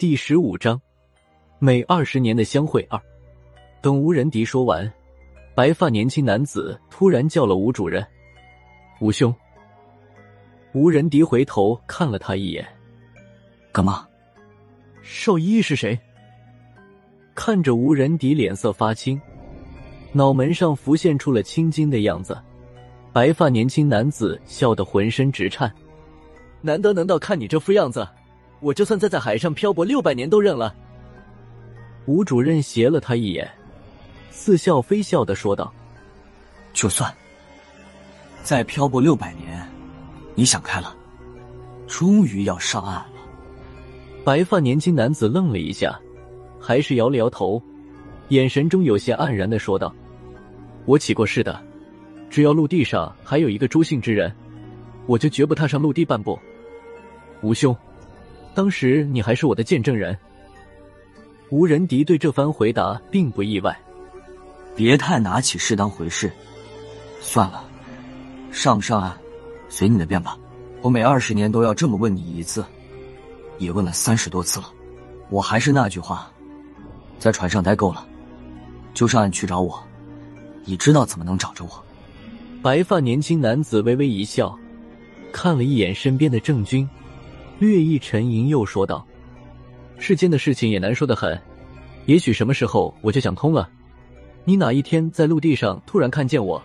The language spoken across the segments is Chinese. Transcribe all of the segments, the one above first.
第十五章，每二十年的相会二。等吴仁迪说完，白发年轻男子突然叫了吴主任：“吴兄。”吴仁迪回头看了他一眼：“干嘛？”邵依依是谁？看着吴仁迪脸色发青，脑门上浮现出了青筋的样子。白发年轻男子笑得浑身直颤：“难得能到看你这副样子。”我就算再在海上漂泊六百年都认了。吴主任斜了他一眼，似笑非笑的说道：“就算再漂泊六百年，你想开了，终于要上岸了。”白发年轻男子愣了一下，还是摇了摇头，眼神中有些黯然的说道：“我起过誓的，只要陆地上还有一个朱姓之人，我就绝不踏上陆地半步。”吴兄。当时你还是我的见证人。吴仁迪对这番回答并不意外，别太拿起事当回事。算了，上不上岸，随你的便吧。我每二十年都要这么问你一次，也问了三十多次了。我还是那句话，在船上待够了，就上岸去找我。你知道怎么能找着我？白发年轻男子微微一笑，看了一眼身边的郑军。略一沉吟，又说道：“世间的事情也难说的很，也许什么时候我就想通了。你哪一天在陆地上突然看见我，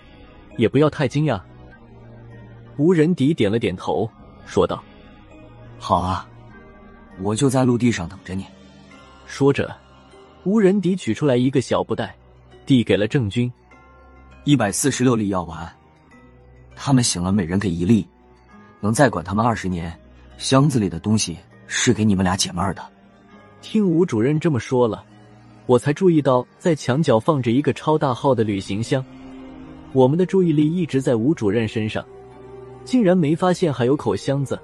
也不要太惊讶。”吴仁迪点了点头，说道：“好啊，我就在陆地上等着你。”说着，吴仁迪取出来一个小布袋，递给了郑军：“一百四十六粒药丸，他们醒了，每人给一粒，能再管他们二十年。”箱子里的东西是给你们俩解闷儿的。听吴主任这么说了，我才注意到在墙角放着一个超大号的旅行箱。我们的注意力一直在吴主任身上，竟然没发现还有口箱子，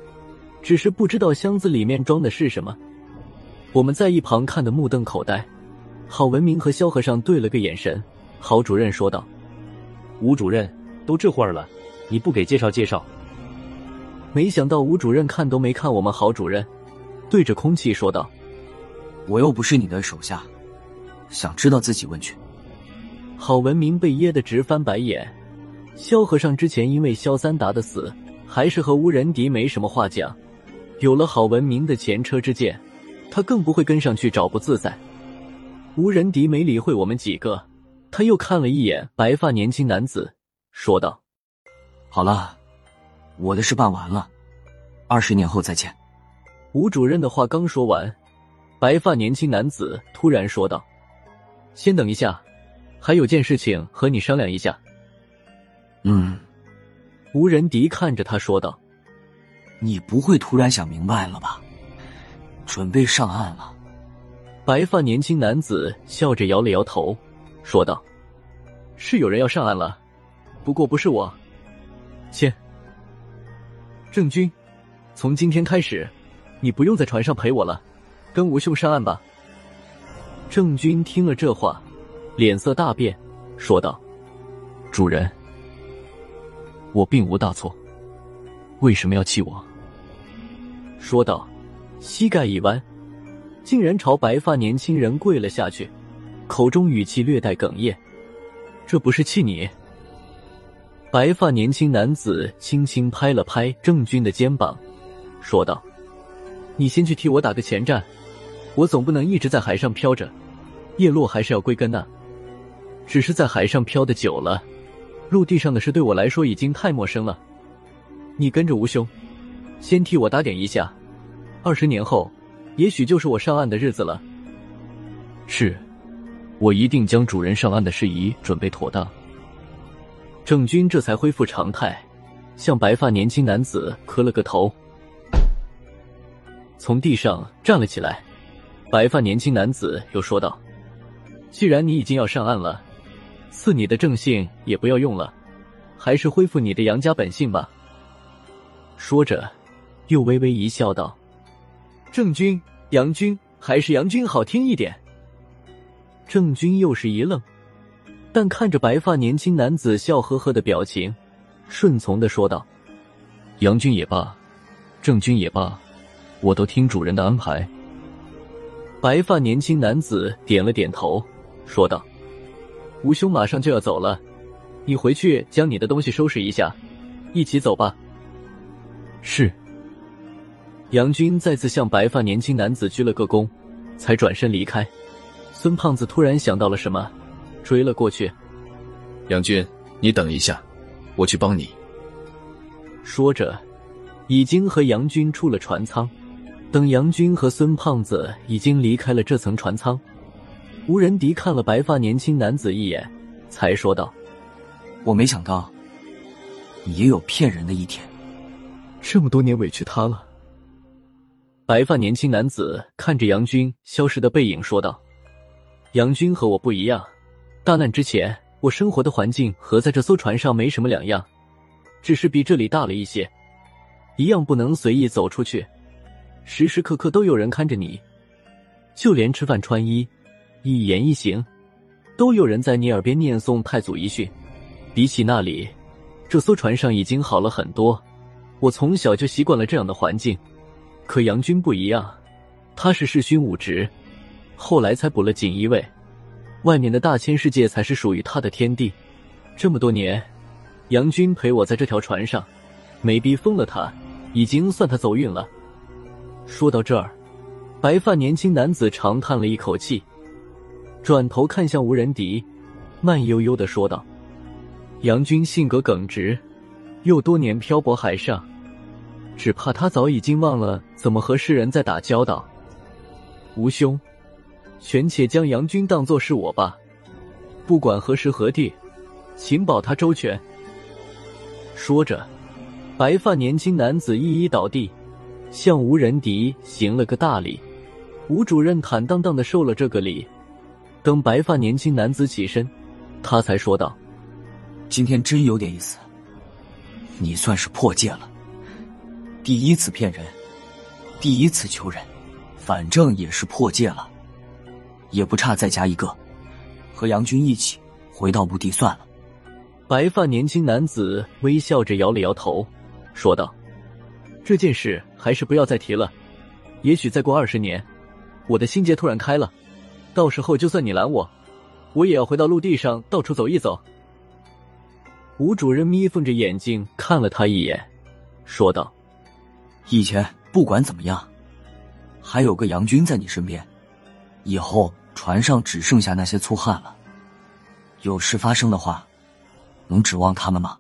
只是不知道箱子里面装的是什么。我们在一旁看得目瞪口呆。郝文明和萧和尚对了个眼神，郝主任说道：“吴主任，都这会儿了，你不给介绍介绍？”没想到吴主任看都没看我们郝主任，对着空气说道：“我又不是你的手下，想知道自己问去。”郝文明被噎得直翻白眼。萧和尚之前因为萧三达的死，还是和吴仁迪没什么话讲。有了郝文明的前车之鉴，他更不会跟上去找不自在。吴仁迪没理会我们几个，他又看了一眼白发年轻男子，说道：“好了。”我的事办完了，二十年后再见。吴主任的话刚说完，白发年轻男子突然说道：“先等一下，还有件事情和你商量一下。”嗯，吴仁迪看着他说道：“你不会突然想明白了吧？准备上岸了？”白发年轻男子笑着摇了摇头，说道：“是有人要上岸了，不过不是我。”切。郑军，从今天开始，你不用在船上陪我了，跟吴兄上岸吧。郑军听了这话，脸色大变，说道：“主人，我并无大错，为什么要气我？”说道，膝盖一弯，竟然朝白发年轻人跪了下去，口中语气略带哽咽：“这不是气你。”白发年轻男子轻轻拍了拍郑军的肩膀，说道：“你先去替我打个前站，我总不能一直在海上漂着，叶落还是要归根呐。只是在海上漂的久了，陆地上的事对我来说已经太陌生了。你跟着吴兄，先替我打点一下，二十年后，也许就是我上岸的日子了。是，我一定将主人上岸的事宜准备妥当。”郑军这才恢复常态，向白发年轻男子磕了个头，从地上站了起来。白发年轻男子又说道：“既然你已经要上岸了，赐你的正姓也不要用了，还是恢复你的杨家本姓吧。”说着，又微微一笑，道：“郑军、杨军，还是杨军好听一点。”郑军又是一愣。但看着白发年轻男子笑呵呵的表情，顺从的说道：“杨军也罢，郑军也罢，我都听主人的安排。”白发年轻男子点了点头，说道：“吴兄马上就要走了，你回去将你的东西收拾一下，一起走吧。”是。杨军再次向白发年轻男子鞠了个躬，才转身离开。孙胖子突然想到了什么，追了过去。杨军，你等一下，我去帮你。说着，已经和杨军出了船舱。等杨军和孙胖子已经离开了这层船舱，吴仁迪看了白发年轻男子一眼，才说道：“我没想到，你也有骗人的一天。这么多年委屈他了。”白发年轻男子看着杨军消失的背影，说道：“杨军和我不一样，大难之前，我生活的环境和在这艘船上没什么两样，只是比这里大了一些，一样不能随意走出去。”时时刻刻都有人看着你，就连吃饭、穿衣、一言一行，都有人在你耳边念诵太祖遗训。比起那里，这艘船上已经好了很多。我从小就习惯了这样的环境，可杨军不一样，他是世勋武职，后来才补了锦衣卫，外面的大千世界才是属于他的天地。这么多年，杨军陪我在这条船上，没逼疯了他，已经算他走运了。说到这儿，白发年轻男子长叹了一口气，转头看向吴仁迪，慢悠悠的说道：“杨军性格耿直，又多年漂泊海上，只怕他早已经忘了怎么和世人在打交道。吴兄，权且将杨军当作是我吧，不管何时何地，请保他周全。”说着，白发年轻男子一一倒地。向吴仁迪行了个大礼，吴主任坦荡荡的受了这个礼。等白发年轻男子起身，他才说道：“今天真有点意思，你算是破戒了。第一次骗人，第一次求人，反正也是破戒了，也不差再加一个，和杨军一起回到墓地算了。”白发年轻男子微笑着摇了摇头，说道。这件事还是不要再提了。也许再过二十年，我的心结突然开了，到时候就算你拦我，我也要回到陆地上到处走一走。吴主任眯缝着眼睛看了他一眼，说道：“以前不管怎么样，还有个杨军在你身边，以后船上只剩下那些粗汉了。有事发生的话，能指望他们吗？”